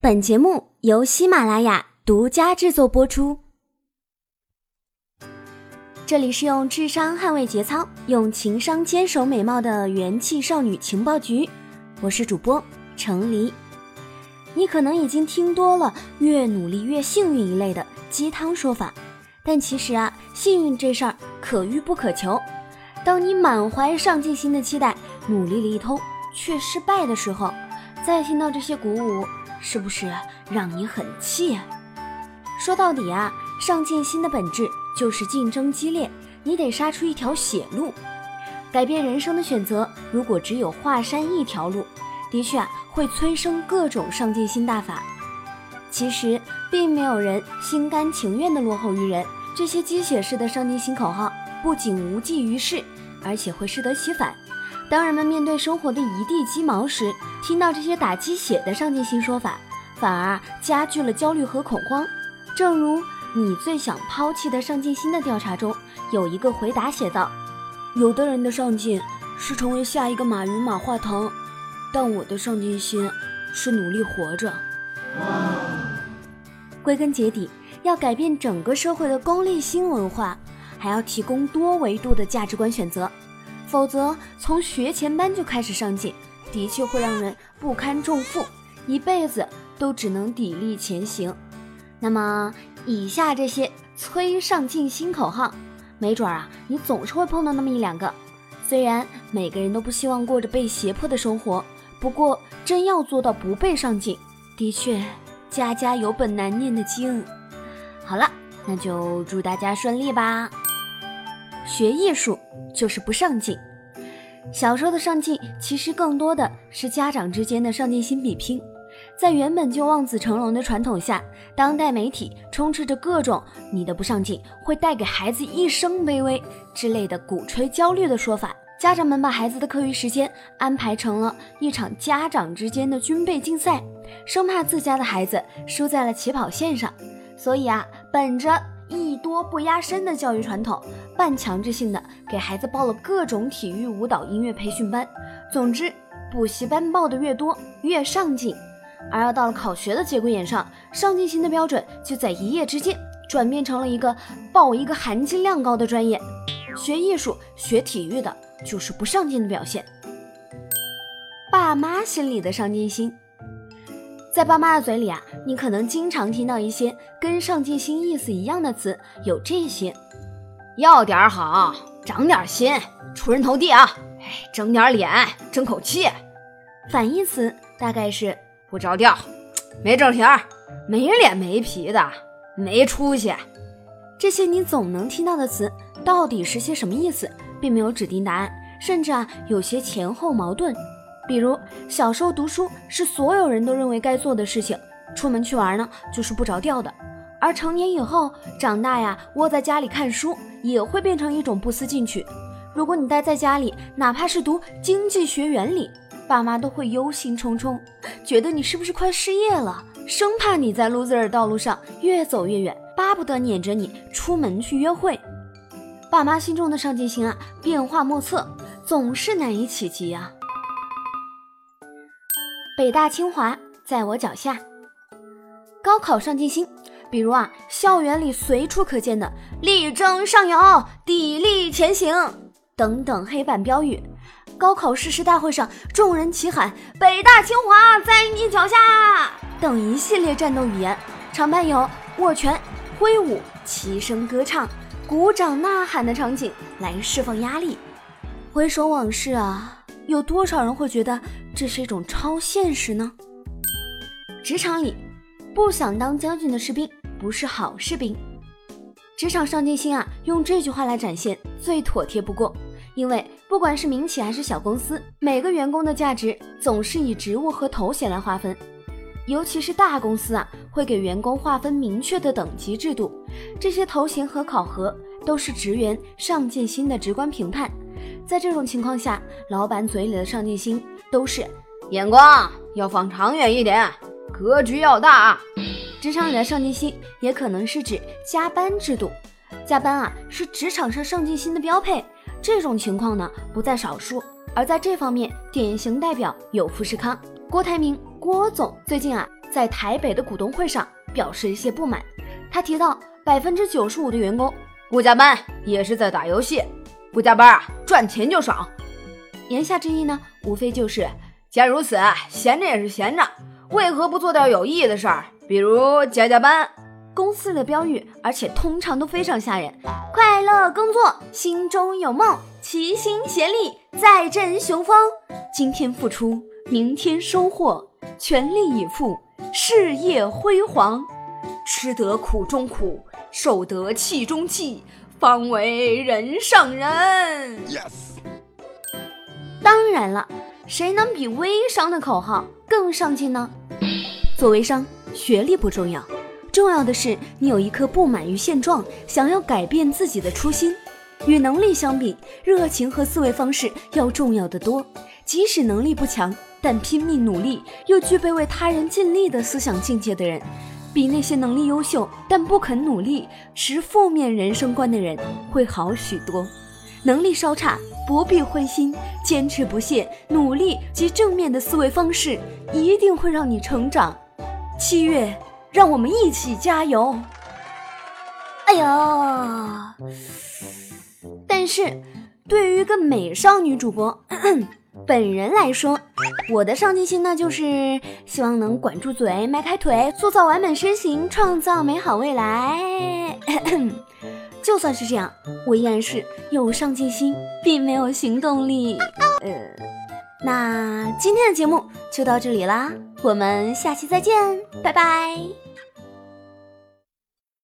本节目由喜马拉雅独家制作播出。这里是用智商捍卫节操，用情商坚守美貌的元气少女情报局，我是主播程黎。你可能已经听多了“越努力越幸运”一类的鸡汤说法，但其实啊，幸运这事儿可遇不可求。当你满怀上进心的期待，努力了一通却失败的时候，再听到这些鼓舞，是不是让你很气？说到底啊，上进心的本质就是竞争激烈，你得杀出一条血路。改变人生的选择，如果只有华山一条路，的确啊，会催生各种上进心大法。其实并没有人心甘情愿的落后于人，这些鸡血式的上进心口号不仅无济于事。而且会适得其反。当人们面对生活的一地鸡毛时，听到这些打鸡血的上进心说法，反而加剧了焦虑和恐慌。正如你最想抛弃的上进心的调查中，有一个回答写道：“有的人的上进是成为下一个马云、马化腾，但我的上进心是努力活着。”归根结底，要改变整个社会的功利心文化。还要提供多维度的价值观选择，否则从学前班就开始上进，的确会让人不堪重负，一辈子都只能砥砺前行。那么，以下这些催上进新口号，没准啊，你总是会碰到那么一两个。虽然每个人都不希望过着被胁迫的生活，不过真要做到不被上进，的确家家有本难念的经。好了，那就祝大家顺利吧。学艺术就是不上进。小时候的上进，其实更多的是家长之间的上进心比拼。在原本就望子成龙的传统下，当代媒体充斥着各种“你的不上进会带给孩子一生卑微”之类的鼓吹焦虑的说法。家长们把孩子的课余时间安排成了一场家长之间的军备竞赛，生怕自家的孩子输在了起跑线上。所以啊，本着艺多不压身的教育传统，半强制性的给孩子报了各种体育、舞蹈、音乐培训班。总之，补习班报的越多，越上进。而要到了考学的节骨眼上，上进心的标准就在一夜之间转变成了一个报一个含金量高的专业。学艺术、学体育的就是不上进的表现。爸妈心里的上进心。在爸妈的嘴里啊，你可能经常听到一些跟上进心意思一样的词，有这些：要点好，长点心，出人头地啊，哎，争点脸，争口气。反义词大概是不着调，没正形，没脸没皮的，没出息。这些你总能听到的词，到底是些什么意思，并没有指定答案，甚至啊，有些前后矛盾。比如小时候读书是所有人都认为该做的事情，出门去玩呢就是不着调的。而成年以后长大呀，窝在家里看书也会变成一种不思进取。如果你待在家里，哪怕是读经济学原理，爸妈都会忧心忡忡，觉得你是不是快失业了，生怕你在 loser 道路上越走越远，巴不得撵着你出门去约会。爸妈心中的上进心啊，变化莫测，总是难以企及啊。北大清华在我脚下。高考上进心，比如啊，校园里随处可见的“力争上游，砥砺前行”等等黑板标语；高考誓师大会上，众人齐喊“北大清华在你脚下”等一系列战斗语言，常伴有握拳、挥舞、齐声歌唱、鼓掌呐喊的场景来释放压力。回首往事啊。有多少人会觉得这是一种超现实呢？职场里，不想当将军的士兵不是好士兵。职场上进心啊，用这句话来展现最妥帖不过。因为不管是民企还是小公司，每个员工的价值总是以职务和头衔来划分。尤其是大公司啊，会给员工划分明确的等级制度，这些头衔和考核都是职员上进心的直观评判。在这种情况下，老板嘴里的上进心都是眼光要放长远一点，格局要大。职场里的上进心也可能是指加班制度，加班啊是职场上上进心的标配。这种情况呢不在少数，而在这方面典型代表有富士康郭台铭郭总最近啊在台北的股东会上表示一些不满。他提到，百分之九十五的员工不加班也是在打游戏，不加班啊，赚钱就爽。言下之意呢，无非就是既然如此，闲着也是闲着，为何不做点有意义的事儿？比如加加班。公司的标语，而且通常都非常吓人：快乐工作，心中有梦，齐心协力，再振雄风。今天付出，明天收获，全力以赴，事业辉煌。吃得苦中苦，受得气中气，方为人上人。Yes。当然了，谁能比微商的口号更上进呢？做微商，学历不重要。重要的是，你有一颗不满于现状、想要改变自己的初心。与能力相比，热情和思维方式要重要的多。即使能力不强，但拼命努力又具备为他人尽力的思想境界的人，比那些能力优秀但不肯努力、持负面人生观的人会好许多。能力稍差，不必灰心，坚持不懈，努力及正面的思维方式一定会让你成长。七月。让我们一起加油！哎呦，但是对于一个美少女主播 本人来说，我的上进心呢，就是希望能管住嘴、迈开腿，塑造完美身形，创造美好未来。就算是这样，我依然是有上进心，并没有行动力。呃，那今天的节目就到这里啦，我们下期再见，拜拜。